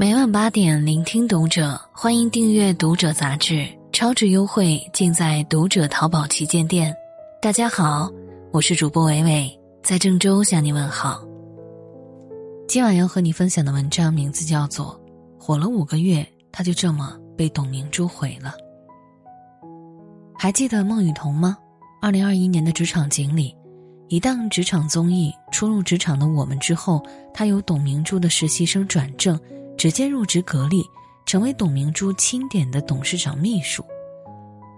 每晚八点，聆听读者，欢迎订阅《读者》杂志，超值优惠尽在《读者》淘宝旗舰店。大家好，我是主播伟伟，在郑州向你问好。今晚要和你分享的文章名字叫做《火了五个月，他就这么被董明珠毁了》。还记得孟雨桐吗？二零二一年的职场经理，一档职场综艺《初入职场的我们》之后，他由董明珠的实习生转正。直接入职格力，成为董明珠钦点的董事长秘书。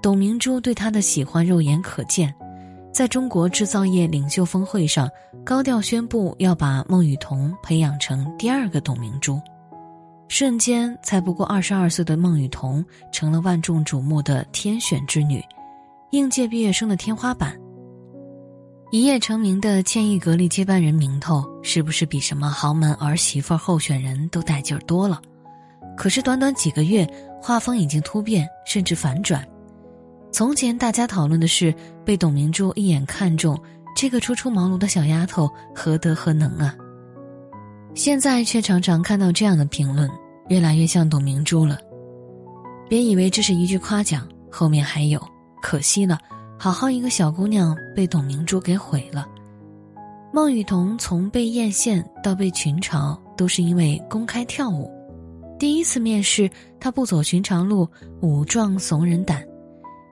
董明珠对他的喜欢肉眼可见，在中国制造业领袖峰会上，高调宣布要把孟雨桐培养成第二个董明珠。瞬间，才不过二十二岁的孟雨桐成了万众瞩目的天选之女，应届毕业生的天花板。一夜成名的千亿格力接班人名头，是不是比什么豪门儿媳妇候选人都带劲儿多了？可是短短几个月，画风已经突变，甚至反转。从前大家讨论的是被董明珠一眼看中，这个初出茅庐的小丫头何德何能啊？现在却常常看到这样的评论，越来越像董明珠了。别以为这是一句夸奖，后面还有可惜了。好好一个小姑娘被董明珠给毁了。孟雨桐从被艳羡到被群嘲，都是因为公开跳舞。第一次面试，她不走寻常路，舞壮怂人胆。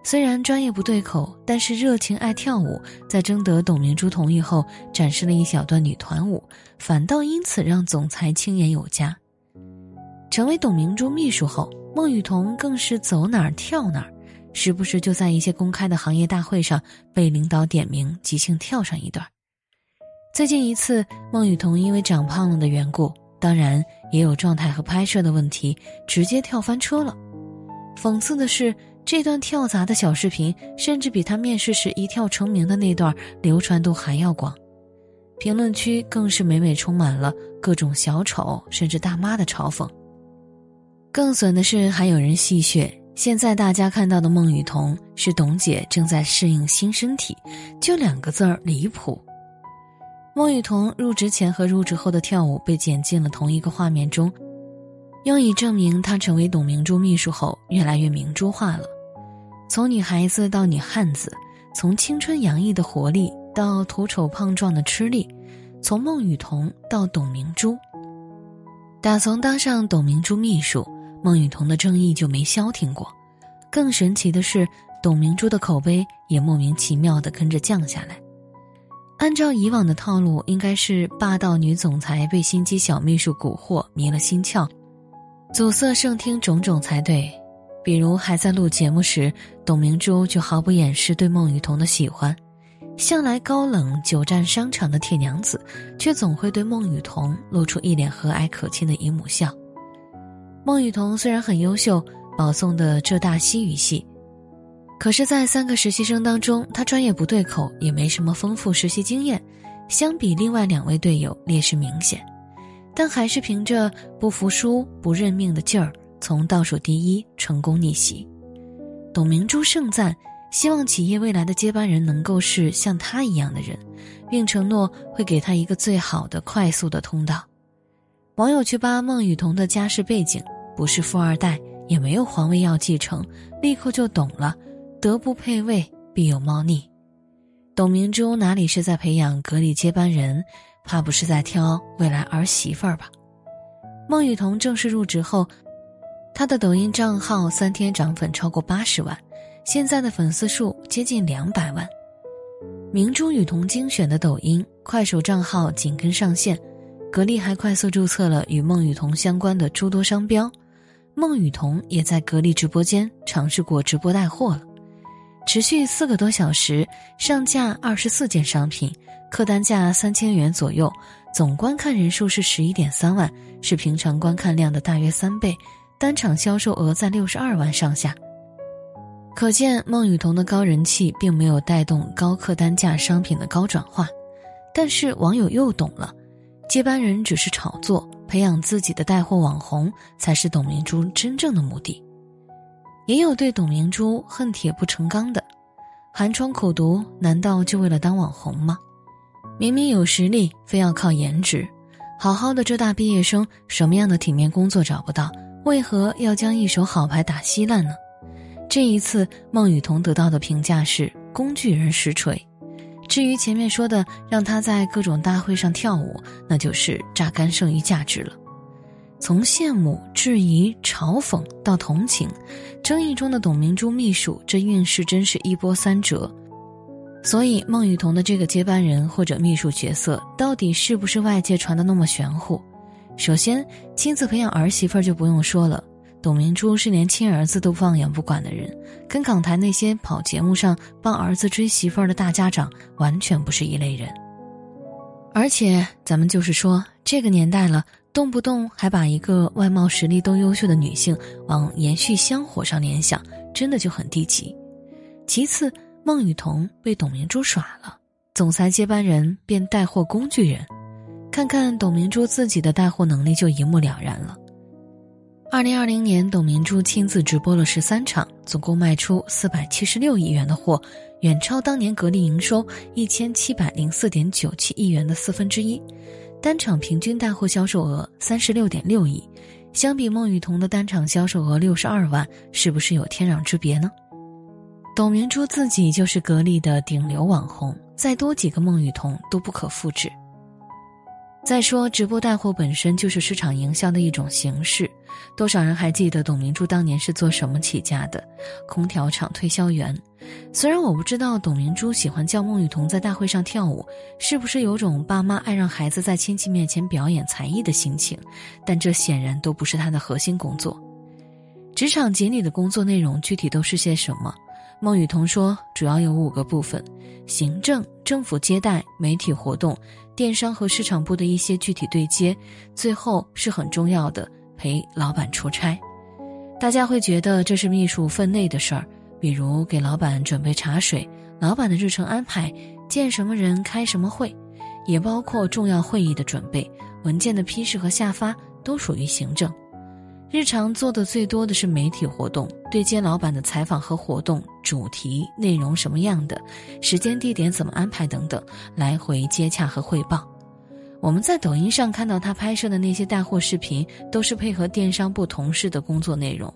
虽然专业不对口，但是热情爱跳舞。在征得董明珠同意后，展示了一小段女团舞，反倒因此让总裁青眼有加。成为董明珠秘书后，孟雨桐更是走哪儿跳哪儿。时不时就在一些公开的行业大会上被领导点名，即兴跳上一段。最近一次，孟雨桐因为长胖了的缘故，当然也有状态和拍摄的问题，直接跳翻车了。讽刺的是，这段跳砸的小视频，甚至比他面试时一跳成名的那段流传度还要广。评论区更是每每充满了各种小丑甚至大妈的嘲讽。更损的是，还有人戏谑。现在大家看到的孟雨桐是董姐正在适应新身体，就两个字儿离谱。孟雨桐入职前和入职后的跳舞被剪进了同一个画面中，用以证明她成为董明珠秘书后越来越明珠化了。从女孩子到女汉子，从青春洋溢的活力到土丑胖壮的吃力，从孟雨桐到董明珠，打从当上董明珠秘书。孟雨桐的争议就没消停过，更神奇的是，董明珠的口碑也莫名其妙的跟着降下来。按照以往的套路，应该是霸道女总裁被心机小秘书蛊惑迷了心窍，阻塞圣听种种才对。比如还在录节目时，董明珠就毫不掩饰对孟雨桐的喜欢，向来高冷久战商场的铁娘子，却总会对孟雨桐露出一脸和蔼可亲的姨母笑。孟雨桐虽然很优秀，保送的浙大西语系，可是，在三个实习生当中，他专业不对口，也没什么丰富实习经验，相比另外两位队友劣势明显，但还是凭着不服输、不认命的劲儿，从倒数第一成功逆袭。董明珠盛赞，希望企业未来的接班人能够是像他一样的人，并承诺会给他一个最好的、快速的通道。网友去扒孟雨桐的家世背景。不是富二代，也没有皇位要继承，立刻就懂了，德不配位，必有猫腻。董明珠哪里是在培养格力接班人，怕不是在挑未来儿媳妇儿吧？孟雨桐正式入职后，她的抖音账号三天涨粉超过八十万，现在的粉丝数接近两百万。明珠雨桐精选的抖音、快手账号紧跟上线，格力还快速注册了与孟雨桐相关的诸多商标。孟雨桐也在格力直播间尝试过直播带货了，持续四个多小时，上架二十四件商品，客单价三千元左右，总观看人数是十一点三万，是平常观看量的大约三倍，单场销售额在六十二万上下。可见孟雨桐的高人气并没有带动高客单价商品的高转化，但是网友又懂了，接班人只是炒作。培养自己的带货网红才是董明珠真正的目的，也有对董明珠恨铁不成钢的，寒窗苦读难道就为了当网红吗？明明有实力，非要靠颜值，好好的浙大毕业生，什么样的体面工作找不到？为何要将一手好牌打稀烂呢？这一次，孟雨桐得到的评价是“工具人实锤”。至于前面说的让他在各种大会上跳舞，那就是榨干剩余价值了。从羡慕、质疑、嘲讽到同情，争议中的董明珠秘书这运势真是一波三折。所以，孟雨桐的这个接班人或者秘书角色，到底是不是外界传的那么玄乎？首先，亲自培养儿媳妇儿就不用说了。董明珠是连亲儿子都放养不管的人，跟港台那些跑节目上帮儿子追媳妇儿的大家长完全不是一类人。而且，咱们就是说，这个年代了，动不动还把一个外貌实力都优秀的女性往延续香火上联想，真的就很低级。其次，孟雨桐被董明珠耍了，总裁接班人变带货工具人，看看董明珠自己的带货能力就一目了然了。二零二零年，董明珠亲自直播了十三场，总共卖出四百七十六亿元的货，远超当年格力营收一千七百零四点九七亿元的四分之一，单场平均带货销售额三十六点六亿，相比孟羽童的单场销售额六十二万，是不是有天壤之别呢？董明珠自己就是格力的顶流网红，再多几个孟羽童都不可复制。再说，直播带货本身就是市场营销的一种形式。多少人还记得董明珠当年是做什么起家的？空调厂推销员。虽然我不知道董明珠喜欢叫孟雨桐在大会上跳舞，是不是有种爸妈爱让孩子在亲戚面前表演才艺的心情，但这显然都不是她的核心工作。职场锦鲤的工作内容具体都是些什么？孟雨桐说，主要有五个部分：行政、政府接待、媒体活动。电商和市场部的一些具体对接，最后是很重要的陪老板出差。大家会觉得这是秘书分内的事儿，比如给老板准备茶水、老板的日程安排、见什么人、开什么会，也包括重要会议的准备、文件的批示和下发，都属于行政。日常做的最多的是媒体活动，对接老板的采访和活动主题、内容什么样的，时间地点怎么安排等等，来回接洽和汇报。我们在抖音上看到他拍摄的那些带货视频，都是配合电商部同事的工作内容。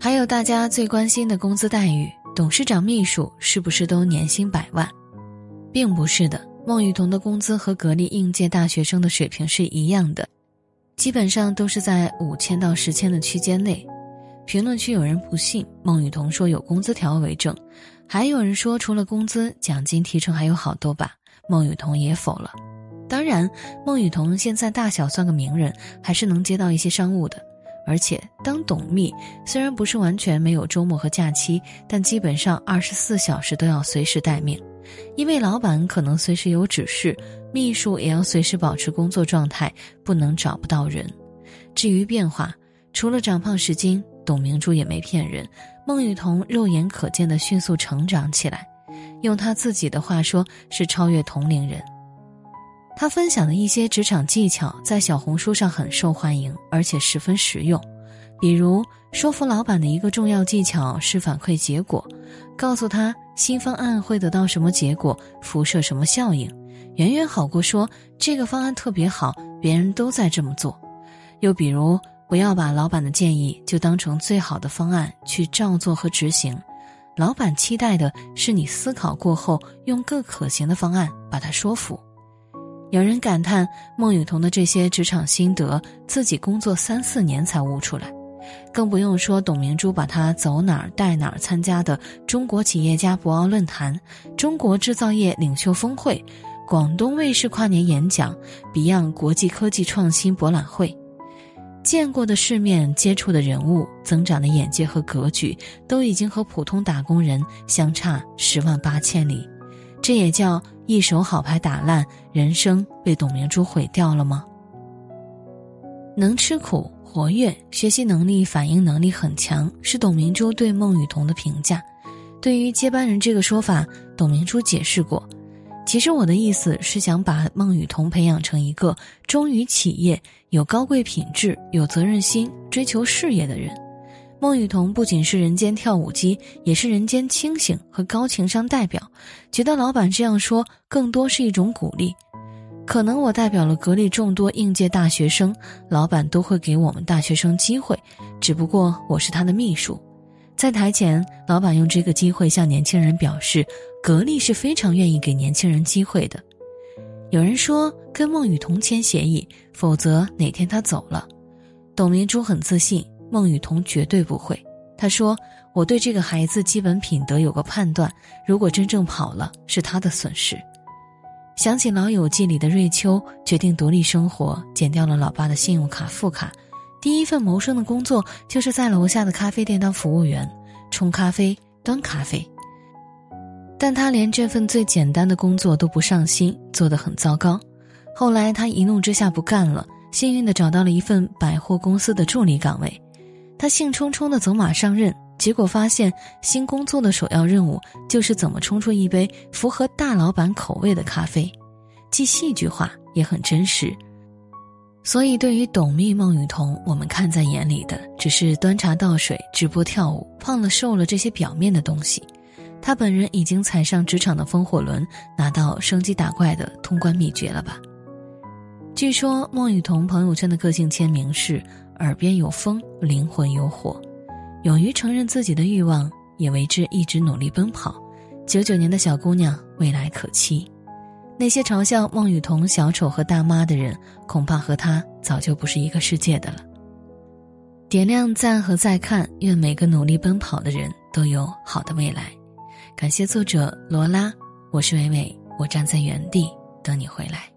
还有大家最关心的工资待遇，董事长秘书是不是都年薪百万？并不是的，孟雨桐的工资和格力应届大学生的水平是一样的。基本上都是在五千到十千的区间内。评论区有人不信，孟雨桐说有工资条为证，还有人说除了工资、奖金、提成还有好多吧。孟雨桐也否了。当然，孟雨桐现在大小算个名人，还是能接到一些商务的。而且当董秘，虽然不是完全没有周末和假期，但基本上二十四小时都要随时待命，因为老板可能随时有指示。秘书也要随时保持工作状态，不能找不到人。至于变化，除了长胖十斤，董明珠也没骗人。孟雨桐肉眼可见的迅速成长起来，用他自己的话说，是超越同龄人。他分享的一些职场技巧在小红书上很受欢迎，而且十分实用。比如，说服老板的一个重要技巧是反馈结果，告诉他新方案会得到什么结果，辐射什么效应。远远好过说这个方案特别好，别人都在这么做。又比如，不要把老板的建议就当成最好的方案去照做和执行，老板期待的是你思考过后用更可行的方案把他说服。有人感叹孟雨桐的这些职场心得，自己工作三四年才悟出来，更不用说董明珠把他走哪儿带哪儿参加的中国企业家博鳌论坛、中国制造业领袖峰会。广东卫视跨年演讲，Beyond 国际科技创新博览会，见过的世面、接触的人物、增长的眼界和格局，都已经和普通打工人相差十万八千里。这也叫一手好牌打烂，人生被董明珠毁掉了吗？能吃苦、活跃、学习能力、反应能力很强，是董明珠对孟雨桐的评价。对于接班人这个说法，董明珠解释过。其实我的意思是想把孟雨桐培养成一个忠于企业、有高贵品质、有责任心、追求事业的人。孟雨桐不仅是人间跳舞机，也是人间清醒和高情商代表。觉得老板这样说更多是一种鼓励。可能我代表了格力众多应届大学生，老板都会给我们大学生机会，只不过我是他的秘书。在台前，老板用这个机会向年轻人表示，格力是非常愿意给年轻人机会的。有人说跟孟雨桐签协议，否则哪天他走了。董明珠很自信，孟雨桐绝对不会。他说：“我对这个孩子基本品德有个判断，如果真正跑了，是他的损失。”想起《老友记》里的瑞秋，决定独立生活，剪掉了老爸的信用卡副卡，第一份谋生的工作就是在楼下的咖啡店当服务员，冲咖啡、端咖啡。但他连这份最简单的工作都不上心，做得很糟糕。后来他一怒之下不干了，幸运的找到了一份百货公司的助理岗位，他兴冲冲的走马上任。结果发现，新工作的首要任务就是怎么冲出一杯符合大老板口味的咖啡，既戏剧化也很真实。所以，对于董秘孟雨桐，我们看在眼里的只是端茶倒水、直播跳舞、胖了瘦了这些表面的东西。他本人已经踩上职场的风火轮，拿到升级打怪的通关秘诀了吧？据说孟雨桐朋友圈的个性签名是“耳边有风，灵魂有火”。勇于承认自己的欲望，也为之一直努力奔跑。九九年的小姑娘，未来可期。那些嘲笑孟雨桐小丑和大妈的人，恐怕和她早就不是一个世界的了。点亮赞和再看，愿每个努力奔跑的人都有好的未来。感谢作者罗拉，我是伟伟，我站在原地等你回来。